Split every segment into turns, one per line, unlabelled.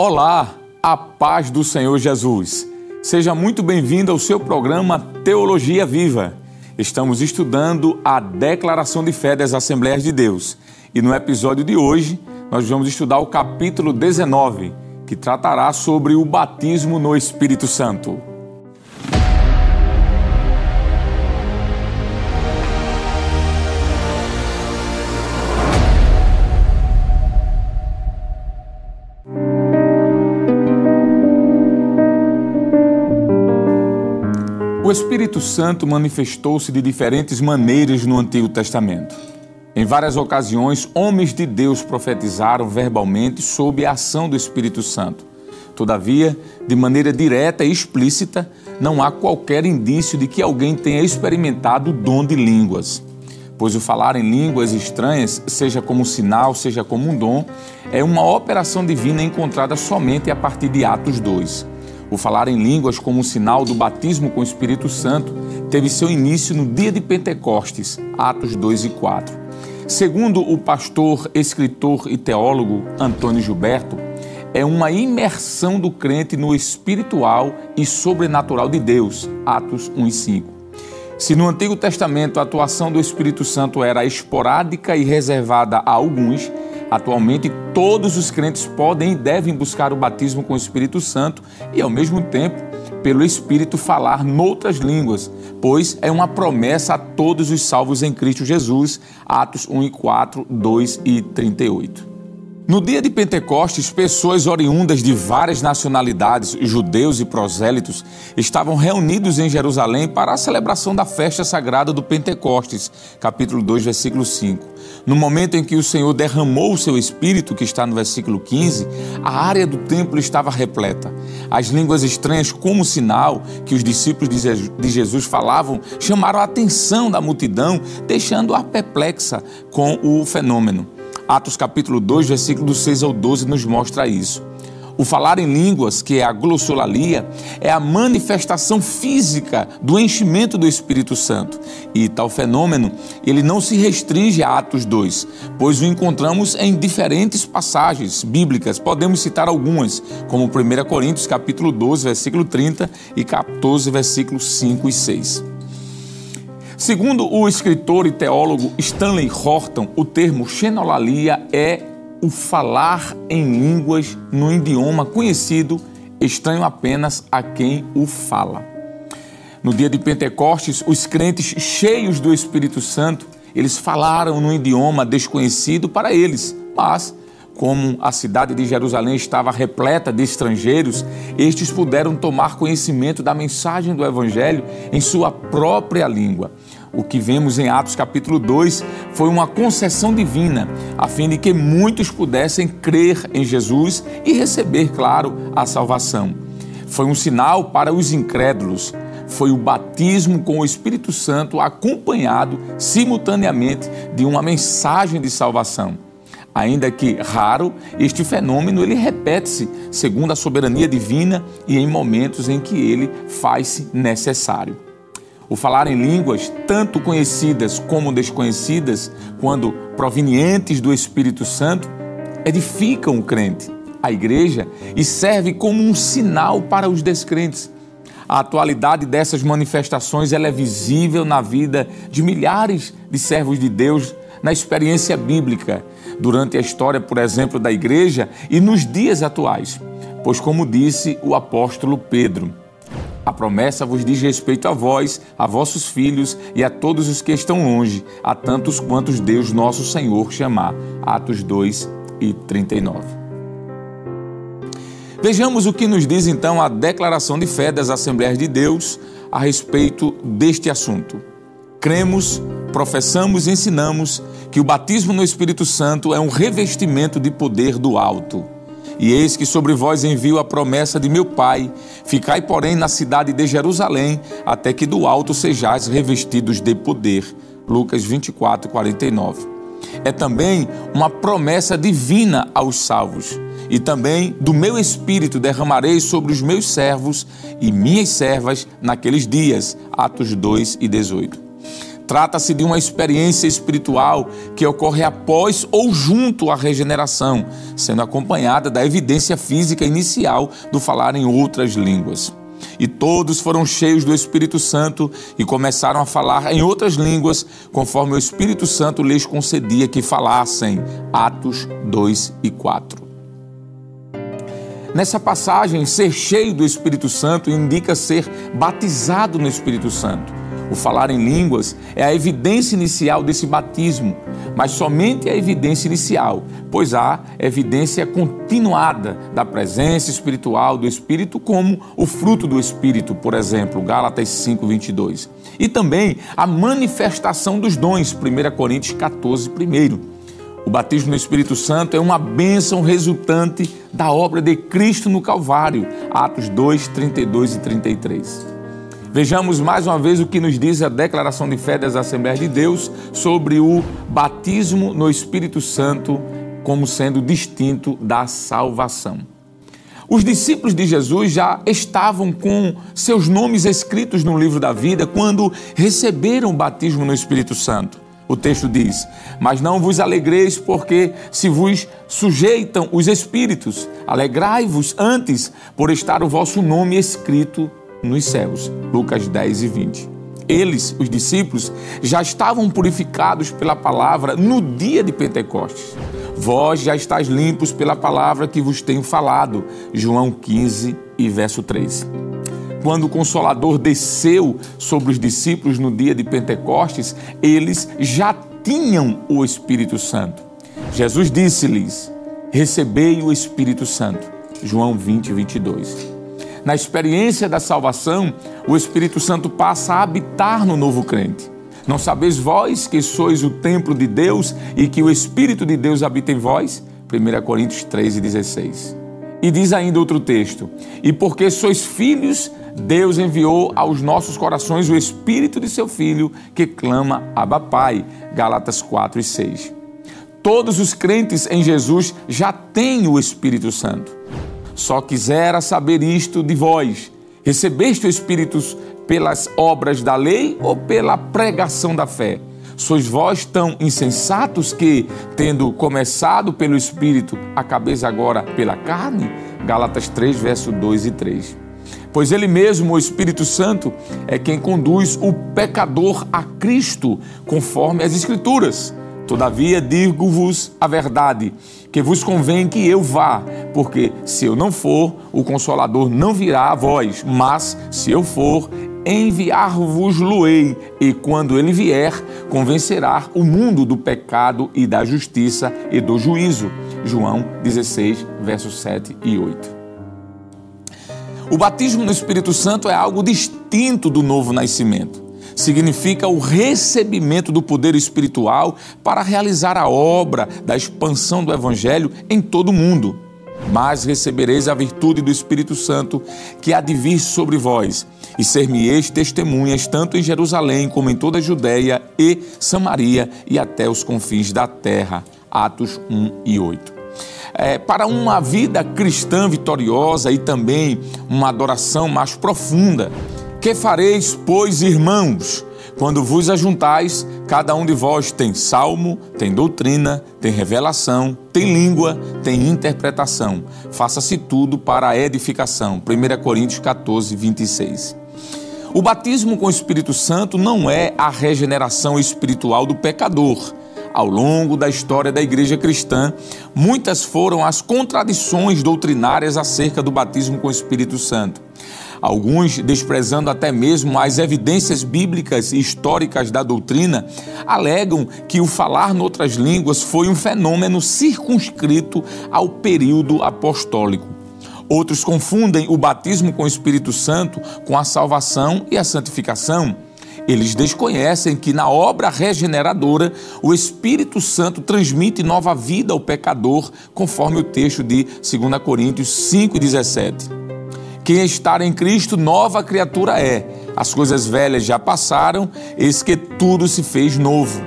Olá, a paz do Senhor Jesus. Seja muito bem-vindo ao seu programa Teologia Viva. Estamos estudando a Declaração de Fé das Assembleias de Deus e no episódio de hoje nós vamos estudar o capítulo 19, que tratará sobre o batismo no Espírito Santo. O Espírito Santo manifestou-se de diferentes maneiras no Antigo Testamento. Em várias ocasiões, homens de Deus profetizaram verbalmente sob a ação do Espírito Santo. Todavia, de maneira direta e explícita, não há qualquer indício de que alguém tenha experimentado o dom de línguas. Pois o falar em línguas estranhas, seja como sinal, seja como um dom, é uma operação divina encontrada somente a partir de Atos 2. O falar em línguas como um sinal do batismo com o Espírito Santo teve seu início no dia de Pentecostes, Atos 2 e 4. Segundo o pastor, escritor e teólogo Antônio Gilberto, é uma imersão do crente no espiritual e sobrenatural de Deus, Atos 1 e 5. Se no Antigo Testamento a atuação do Espírito Santo era esporádica e reservada a alguns, Atualmente, todos os crentes podem e devem buscar o batismo com o Espírito Santo e, ao mesmo tempo, pelo Espírito falar noutras línguas, pois é uma promessa a todos os salvos em Cristo Jesus. Atos 1 e 4, 2 e 38. No dia de Pentecostes, pessoas oriundas de várias nacionalidades, judeus e prosélitos, estavam reunidos em Jerusalém para a celebração da festa sagrada do Pentecostes, capítulo 2, versículo 5. No momento em que o Senhor derramou o seu espírito, que está no versículo 15, a área do templo estava repleta. As línguas estranhas, como sinal que os discípulos de Jesus falavam, chamaram a atenção da multidão, deixando-a perplexa com o fenômeno. Atos capítulo 2, versículo 6 ao 12 nos mostra isso. O falar em línguas, que é a glossolalia, é a manifestação física do enchimento do Espírito Santo. E tal fenômeno, ele não se restringe a Atos 2, pois o encontramos em diferentes passagens bíblicas. Podemos citar algumas, como 1 Coríntios capítulo 12, versículo 30 e 14, versículos 5 e 6. Segundo o escritor e teólogo Stanley Horton, o termo xenolalia é o falar em línguas no idioma conhecido, estranho apenas a quem o fala. No dia de Pentecostes, os crentes cheios do Espírito Santo, eles falaram no idioma desconhecido para eles, mas como a cidade de Jerusalém estava repleta de estrangeiros, estes puderam tomar conhecimento da mensagem do Evangelho em sua própria língua. O que vemos em Atos capítulo 2 foi uma concessão divina, a fim de que muitos pudessem crer em Jesus e receber, claro, a salvação. Foi um sinal para os incrédulos. Foi o batismo com o Espírito Santo acompanhado simultaneamente de uma mensagem de salvação. Ainda que raro, este fenômeno ele repete-se segundo a soberania divina e em momentos em que ele faz-se necessário. O falar em línguas, tanto conhecidas como desconhecidas, quando provenientes do Espírito Santo, edificam o crente, a igreja, e serve como um sinal para os descrentes. A atualidade dessas manifestações é visível na vida de milhares de servos de Deus na experiência bíblica, durante a história, por exemplo, da igreja e nos dias atuais. Pois, como disse o apóstolo Pedro, a promessa vos diz respeito a vós, a vossos filhos e a todos os que estão longe, a tantos quantos Deus nosso Senhor chamar. Atos 2 e 39. Vejamos o que nos diz então a declaração de fé das Assembleias de Deus a respeito deste assunto. Cremos, professamos e ensinamos que o batismo no Espírito Santo é um revestimento de poder do alto. E eis que sobre vós envio a promessa de meu Pai. Ficai, porém, na cidade de Jerusalém, até que do alto sejais revestidos de poder. Lucas 24, 49. É também uma promessa divina aos salvos. E também do meu espírito derramarei sobre os meus servos e minhas servas naqueles dias. Atos 2 e 18. Trata-se de uma experiência espiritual que ocorre após ou junto à regeneração, sendo acompanhada da evidência física inicial do falar em outras línguas. E todos foram cheios do Espírito Santo e começaram a falar em outras línguas, conforme o Espírito Santo lhes concedia que falassem. Atos 2 e 4. Nessa passagem, ser cheio do Espírito Santo indica ser batizado no Espírito Santo. O falar em línguas é a evidência inicial desse batismo, mas somente a evidência inicial, pois há evidência continuada da presença espiritual do Espírito, como o fruto do Espírito, por exemplo, Gálatas 5:22. E também a manifestação dos dons, 1 Coríntios 14, 1. O batismo no Espírito Santo é uma bênção resultante da obra de Cristo no Calvário. Atos 2, 32 e 33. Vejamos mais uma vez o que nos diz a declaração de fé das Assembleias de Deus sobre o batismo no Espírito Santo como sendo distinto da salvação. Os discípulos de Jesus já estavam com seus nomes escritos no livro da vida quando receberam o batismo no Espírito Santo. O texto diz: Mas não vos alegreis, porque se vos sujeitam os espíritos, alegrai-vos antes por estar o vosso nome escrito nos céus. Lucas 10 e 20. Eles, os discípulos, já estavam purificados pela palavra no dia de Pentecostes. Vós já estáis limpos pela palavra que vos tenho falado. João 15 e verso 13 quando o Consolador desceu sobre os discípulos no dia de Pentecostes, eles já tinham o Espírito Santo. Jesus disse-lhes: Recebei o Espírito Santo. João 20, 22. Na experiência da salvação, o Espírito Santo passa a habitar no novo crente. Não sabeis vós que sois o templo de Deus e que o Espírito de Deus habita em vós? 1 Coríntios 3 16. E diz ainda outro texto: E porque sois filhos, Deus enviou aos nossos corações o Espírito de seu Filho, que clama Abba Pai. Gálatas 4 e 6. Todos os crentes em Jesus já têm o Espírito Santo. Só quisera saber isto de vós: recebeste o Espírito pelas obras da lei ou pela pregação da fé? Sois vós tão insensatos que, tendo começado pelo Espírito, acabeis agora pela carne? Gálatas 3, verso 2 e 3 pois Ele mesmo, o Espírito Santo, é quem conduz o pecador a Cristo, conforme as Escrituras. Todavia digo-vos a verdade, que vos convém que eu vá, porque se eu não for, o Consolador não virá a vós, mas se eu for, enviar-vos-lo-ei, e quando ele vier, convencerá o mundo do pecado e da justiça e do juízo. João 16, versos 7 e 8. O batismo no Espírito Santo é algo distinto do novo nascimento. Significa o recebimento do poder espiritual para realizar a obra da expansão do Evangelho em todo o mundo. Mas recebereis a virtude do Espírito Santo que há de vir sobre vós, e ser-me-eis testemunhas tanto em Jerusalém como em toda a Judéia e Samaria e até os confins da terra. Atos 1 e 8 é, para uma vida cristã vitoriosa e também uma adoração mais profunda. Que fareis, pois, irmãos? Quando vos ajuntais, cada um de vós tem salmo, tem doutrina, tem revelação, tem língua, tem interpretação. Faça-se tudo para a edificação. 1 Coríntios 14, 26. O batismo com o Espírito Santo não é a regeneração espiritual do pecador ao longo da história da igreja cristã, muitas foram as contradições doutrinárias acerca do batismo com o Espírito Santo. Alguns, desprezando até mesmo as evidências bíblicas e históricas da doutrina, alegam que o falar noutras línguas foi um fenômeno circunscrito ao período apostólico. Outros confundem o batismo com o Espírito Santo com a salvação e a santificação. Eles desconhecem que na obra regeneradora o Espírito Santo transmite nova vida ao pecador, conforme o texto de 2 Coríntios 5,17. Quem está em Cristo, nova criatura é. As coisas velhas já passaram, eis que tudo se fez novo.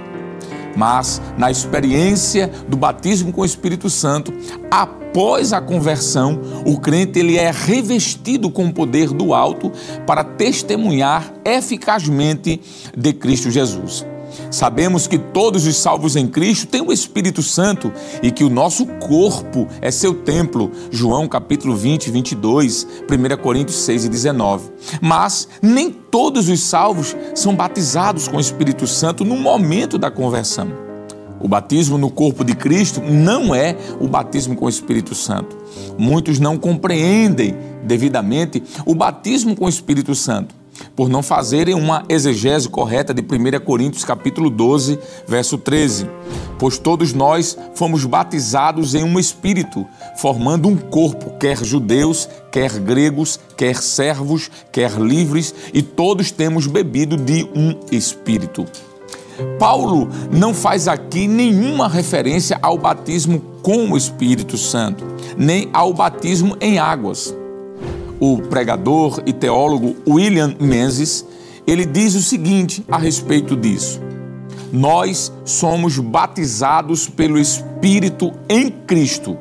Mas na experiência do batismo com o Espírito Santo, após a conversão, o crente ele é revestido com o poder do alto para testemunhar eficazmente de Cristo Jesus. Sabemos que todos os salvos em Cristo têm o Espírito Santo e que o nosso corpo é seu templo. João capítulo 20, 22, 1 Coríntios 6 e 19. Mas nem todos os salvos são batizados com o Espírito Santo no momento da conversão. O batismo no corpo de Cristo não é o batismo com o Espírito Santo. Muitos não compreendem devidamente o batismo com o Espírito Santo por não fazerem uma exegese correta de 1 Coríntios capítulo 12, verso 13. Pois todos nós fomos batizados em um espírito, formando um corpo, quer judeus, quer gregos, quer servos, quer livres, e todos temos bebido de um espírito. Paulo não faz aqui nenhuma referência ao batismo com o Espírito Santo, nem ao batismo em águas o pregador e teólogo William Menzies, ele diz o seguinte a respeito disso: Nós somos batizados pelo Espírito em Cristo.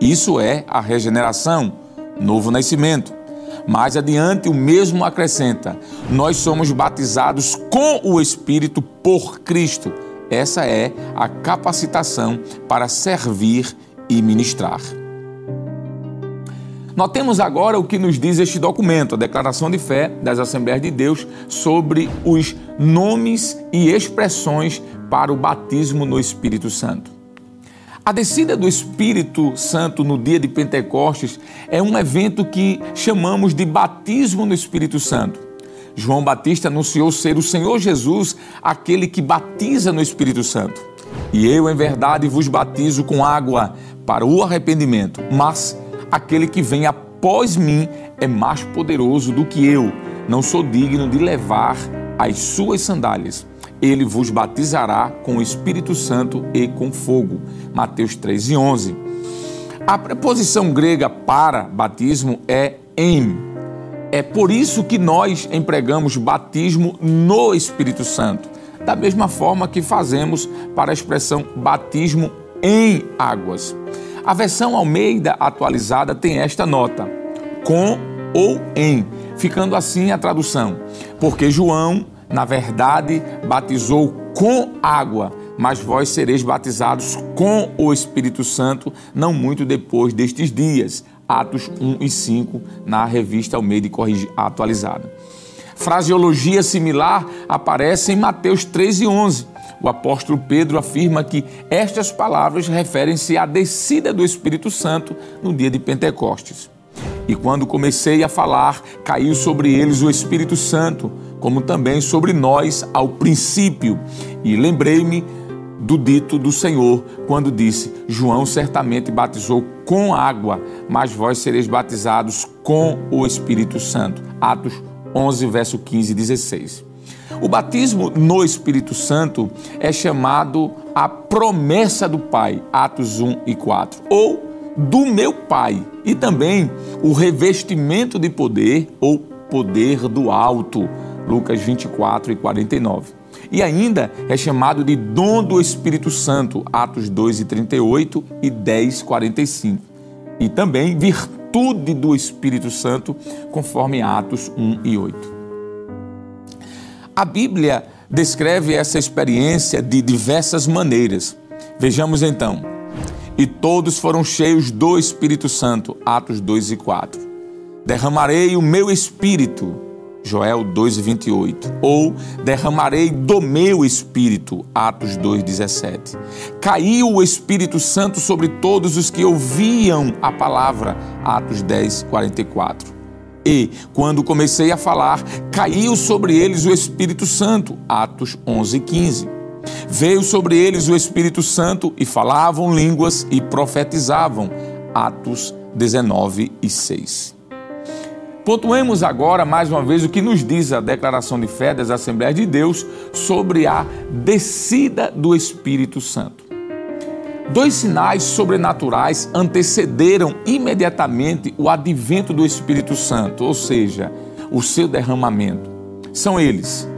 Isso é a regeneração, novo nascimento. Mais adiante, o mesmo acrescenta: Nós somos batizados com o Espírito por Cristo. Essa é a capacitação para servir e ministrar. Notemos agora o que nos diz este documento, a Declaração de Fé das Assembleias de Deus, sobre os nomes e expressões para o batismo no Espírito Santo. A descida do Espírito Santo no dia de Pentecostes é um evento que chamamos de batismo no Espírito Santo. João Batista anunciou ser o Senhor Jesus aquele que batiza no Espírito Santo. E eu, em verdade, vos batizo com água para o arrependimento, mas Aquele que vem após mim é mais poderoso do que eu. Não sou digno de levar as suas sandálias. Ele vos batizará com o Espírito Santo e com fogo. Mateus 3 e 11. A preposição grega para batismo é em. É por isso que nós empregamos batismo no Espírito Santo, da mesma forma que fazemos para a expressão batismo em águas. A versão Almeida atualizada tem esta nota: com ou em, ficando assim a tradução. Porque João, na verdade, batizou com água, mas vós sereis batizados com o Espírito Santo não muito depois destes dias. Atos 1 e 5, na revista Almeida atualizada. Fraseologia similar aparece em Mateus 3 e 11 o apóstolo Pedro afirma que estas palavras referem-se à descida do Espírito Santo no dia de Pentecostes. E quando comecei a falar, caiu sobre eles o Espírito Santo, como também sobre nós ao princípio. E lembrei-me do dito do Senhor, quando disse: João certamente batizou com água, mas vós sereis batizados com o Espírito Santo. Atos 11, verso 15 e 16. O batismo no Espírito Santo é chamado a promessa do Pai, Atos 1 e 4, ou do meu Pai, e também o revestimento de poder ou poder do alto, Lucas 24 e 49. E ainda é chamado de dom do Espírito Santo, Atos 2 e 38 e 10 45. E também virtude do Espírito Santo, conforme Atos 1 e 8. A Bíblia descreve essa experiência de diversas maneiras. Vejamos então. E todos foram cheios do Espírito Santo, Atos 2 e 4. Derramarei o meu espírito, Joel 2 e 28. Ou derramarei do meu espírito, Atos 2 17. Caiu o Espírito Santo sobre todos os que ouviam a palavra, Atos 10 44. E, quando comecei a falar, caiu sobre eles o Espírito Santo. Atos 11, 15. Veio sobre eles o Espírito Santo e falavam línguas e profetizavam. Atos 19 e 6. Pontuemos agora mais uma vez o que nos diz a declaração de fé das Assembleias de Deus sobre a descida do Espírito Santo. Dois sinais sobrenaturais antecederam imediatamente o advento do Espírito Santo, ou seja, o seu derramamento. São eles: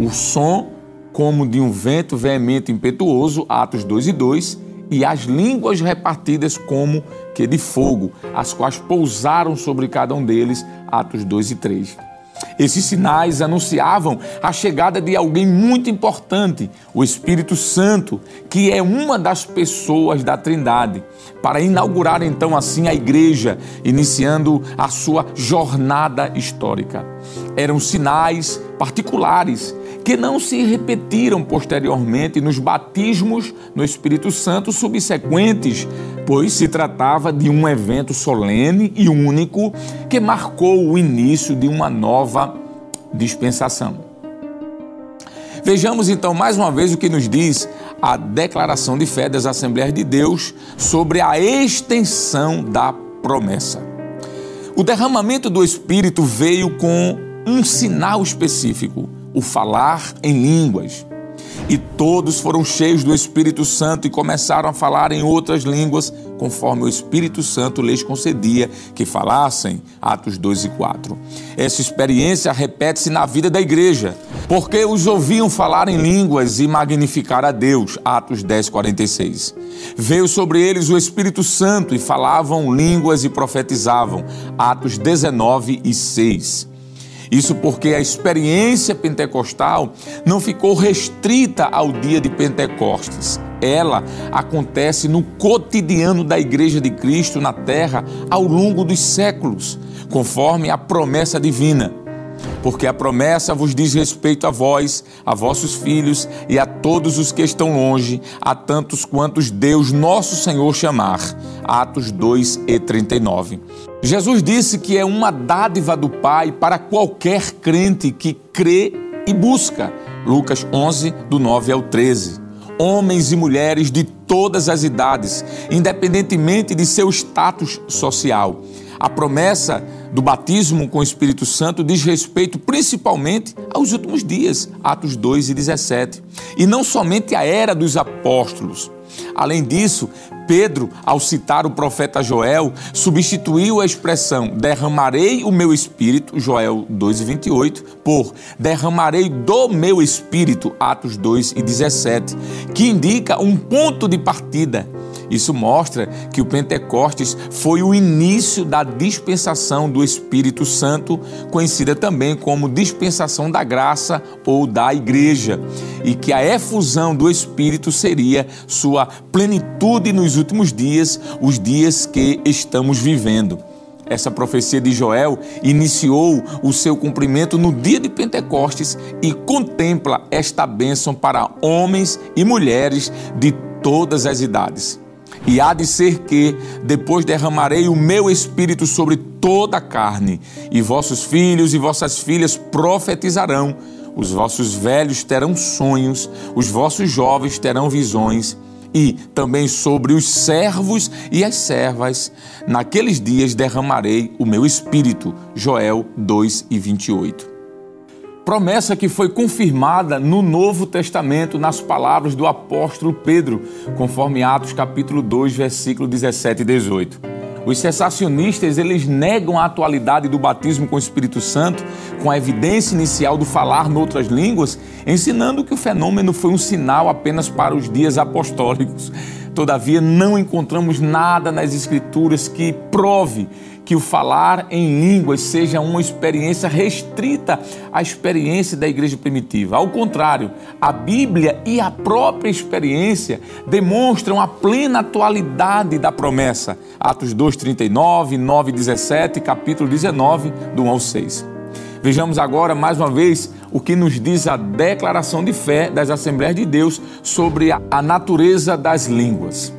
o som como de um vento veemente impetuoso, Atos 2 e 2, e as línguas repartidas como que de fogo, as quais pousaram sobre cada um deles, Atos 2 e 3. Esses sinais anunciavam a chegada de alguém muito importante, o Espírito Santo, que é uma das pessoas da Trindade, para inaugurar então assim a igreja, iniciando a sua jornada histórica. Eram sinais particulares que não se repetiram posteriormente nos batismos no Espírito Santo subsequentes, pois se tratava de um evento solene e único que marcou o início de uma nova dispensação. Vejamos então mais uma vez o que nos diz a declaração de fé das Assembleias de Deus sobre a extensão da promessa. O derramamento do Espírito veio com um sinal específico o falar em línguas. E todos foram cheios do Espírito Santo e começaram a falar em outras línguas, conforme o Espírito Santo lhes concedia que falassem. Atos 2 e 4. Essa experiência repete-se na vida da igreja, porque os ouviam falar em línguas e magnificar a Deus. Atos 10, 46. Veio sobre eles o Espírito Santo e falavam línguas e profetizavam. Atos 19 e 6. Isso porque a experiência pentecostal não ficou restrita ao dia de Pentecostes. Ela acontece no cotidiano da Igreja de Cristo na terra ao longo dos séculos, conforme a promessa divina porque a promessa vos diz respeito a vós, a vossos filhos e a todos os que estão longe, a tantos quantos Deus nosso Senhor chamar. Atos 2 e 39. Jesus disse que é uma dádiva do Pai para qualquer crente que crê e busca. Lucas 11, do 9 ao 13 homens e mulheres de todas as idades, independentemente de seu status social. A promessa do batismo com o Espírito Santo diz respeito principalmente aos últimos dias, Atos 2 e 17, e não somente à era dos apóstolos. Além disso, Pedro, ao citar o profeta Joel, substituiu a expressão derramarei o meu espírito, Joel 2,28, por derramarei do meu espírito, Atos 2 e 17, que indica um ponto de partida. Isso mostra que o Pentecostes foi o início da dispensação do Espírito Santo, conhecida também como dispensação da graça ou da igreja, e que a efusão do Espírito seria sua plenitude nos últimos dias, os dias que estamos vivendo. Essa profecia de Joel iniciou o seu cumprimento no dia de Pentecostes e contempla esta bênção para homens e mulheres de todas as idades. E há de ser que, depois derramarei o meu espírito sobre toda a carne, e vossos filhos e vossas filhas profetizarão, os vossos velhos terão sonhos, os vossos jovens terão visões, e também sobre os servos e as servas, naqueles dias derramarei o meu espírito. Joel 2 e 28 promessa que foi confirmada no Novo Testamento nas palavras do apóstolo Pedro, conforme Atos capítulo 2, versículo 17 e 18. Os cessacionistas, eles negam a atualidade do batismo com o Espírito Santo, com a evidência inicial do falar noutras línguas, ensinando que o fenômeno foi um sinal apenas para os dias apostólicos. Todavia, não encontramos nada nas Escrituras que prove que o falar em línguas seja uma experiência restrita à experiência da igreja primitiva. Ao contrário, a Bíblia e a própria experiência demonstram a plena atualidade da promessa. Atos 2:39, 9:17, capítulo 19, do 1 ao 6. Vejamos agora mais uma vez o que nos diz a declaração de fé das Assembleias de Deus sobre a natureza das línguas.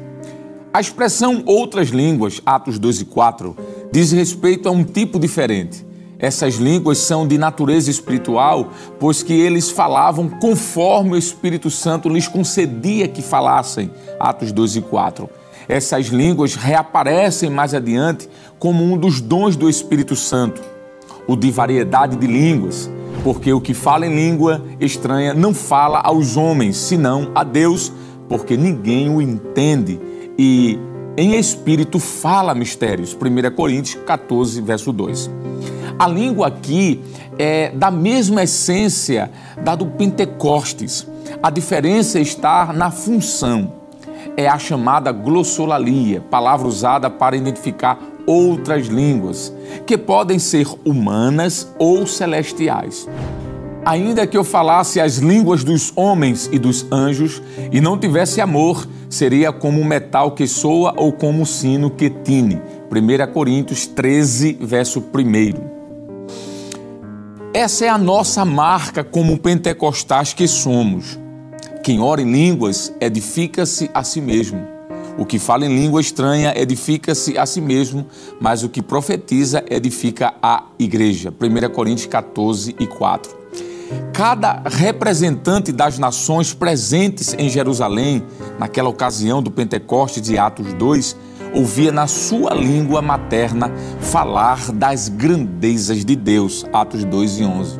A expressão outras línguas, Atos 2 e 4, diz respeito a um tipo diferente. Essas línguas são de natureza espiritual, pois que eles falavam conforme o Espírito Santo lhes concedia que falassem. Atos 2 e 4. Essas línguas reaparecem mais adiante como um dos dons do Espírito Santo, o de variedade de línguas, porque o que fala em língua estranha não fala aos homens, senão a Deus, porque ninguém o entende e em espírito fala mistérios. 1 Coríntios 14, verso 2. A língua aqui é da mesma essência da do Pentecostes. A diferença está na função. É a chamada glossolalia, palavra usada para identificar outras línguas, que podem ser humanas ou celestiais. Ainda que eu falasse as línguas dos homens e dos anjos e não tivesse amor, seria como metal que soa ou como um sino que tine. 1 Coríntios 13, verso 1. Essa é a nossa marca como pentecostais que somos. Quem ora em línguas edifica-se a si mesmo. O que fala em língua estranha edifica-se a si mesmo, mas o que profetiza edifica a igreja. 1 Coríntios 14 e 4. Cada representante das nações presentes em Jerusalém, naquela ocasião do Pentecostes de Atos 2, ouvia na sua língua materna falar das grandezas de Deus. Atos 2 e 11.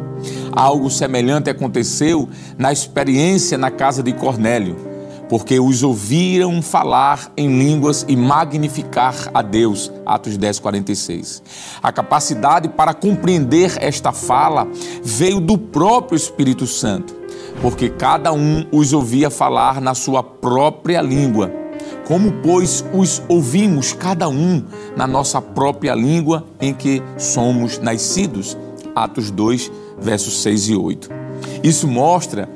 Algo semelhante aconteceu na experiência na casa de Cornélio porque os ouviram falar em línguas e magnificar a Deus. Atos 10, 46. A capacidade para compreender esta fala veio do próprio Espírito Santo, porque cada um os ouvia falar na sua própria língua. Como, pois, os ouvimos cada um na nossa própria língua em que somos nascidos? Atos 2, versos 6 e 8. Isso mostra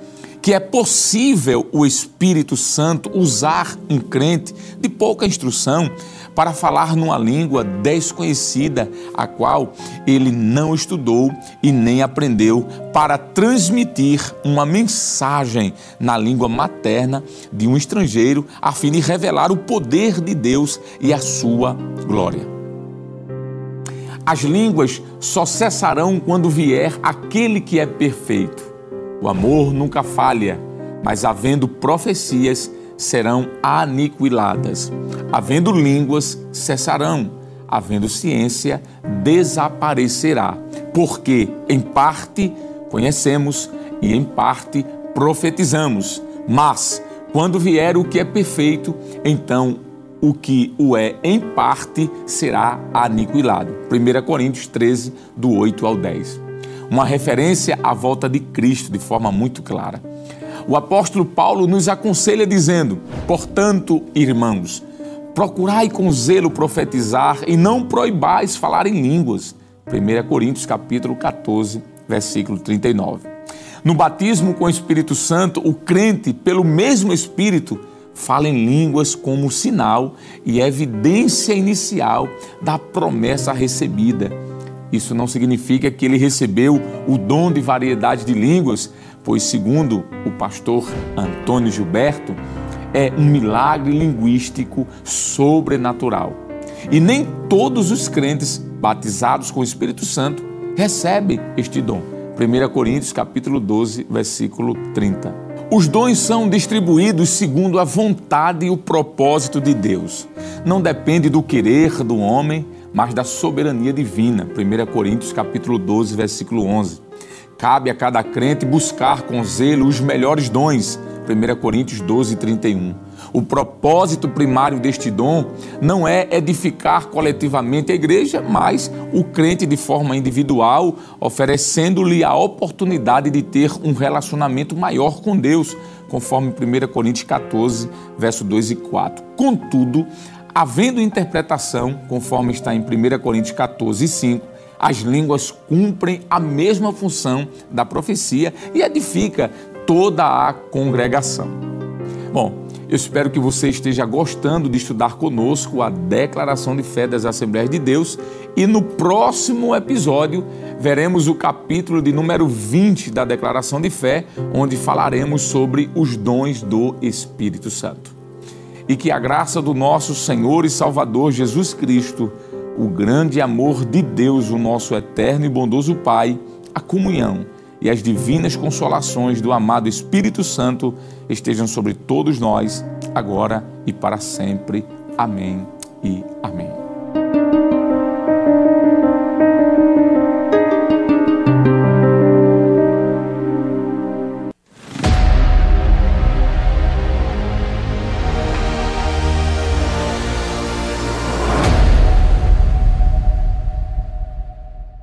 que é possível o Espírito Santo usar um crente de pouca instrução para falar numa língua desconhecida, a qual ele não estudou e nem aprendeu, para transmitir uma mensagem na língua materna de um estrangeiro, a fim de revelar o poder de Deus e a sua glória. As línguas só cessarão quando vier aquele que é perfeito o amor nunca falha, mas havendo profecias, serão aniquiladas. Havendo línguas, cessarão. Havendo ciência, desaparecerá. Porque, em parte, conhecemos e em parte profetizamos. Mas, quando vier o que é perfeito, então o que o é em parte será aniquilado. 1 Coríntios 13, do 8 ao 10 uma referência à volta de Cristo de forma muito clara. O apóstolo Paulo nos aconselha dizendo: Portanto, irmãos, procurai com zelo profetizar e não proibais falar em línguas. 1 Coríntios capítulo 14, versículo 39. No batismo com o Espírito Santo, o crente, pelo mesmo Espírito, fala em línguas como sinal e evidência inicial da promessa recebida isso não significa que ele recebeu o dom de variedade de línguas, pois, segundo o pastor Antônio Gilberto, é um milagre linguístico sobrenatural. E nem todos os crentes batizados com o Espírito Santo recebem este dom. 1 Coríntios capítulo 12, versículo 30. Os dons são distribuídos segundo a vontade e o propósito de Deus. Não depende do querer do homem, mas da soberania divina. 1 Coríntios capítulo 12, versículo 11. Cabe a cada crente buscar com zelo os melhores dons. 1 Coríntios 12, 31. O propósito primário deste dom não é edificar coletivamente a igreja, mas o crente de forma individual, oferecendo-lhe a oportunidade de ter um relacionamento maior com Deus, conforme 1 Coríntios 14, verso 2 e 4. Contudo, Havendo interpretação, conforme está em 1 Coríntios 14, 5, as línguas cumprem a mesma função da profecia e edifica toda a congregação. Bom, eu espero que você esteja gostando de estudar conosco a declaração de fé das Assembleias de Deus e no próximo episódio veremos o capítulo de número 20 da declaração de fé, onde falaremos sobre os dons do Espírito Santo e que a graça do nosso Senhor e Salvador Jesus Cristo, o grande amor de Deus, o nosso eterno e bondoso Pai, a comunhão e as divinas consolações do amado Espírito Santo estejam sobre todos nós, agora e para sempre. Amém e amém.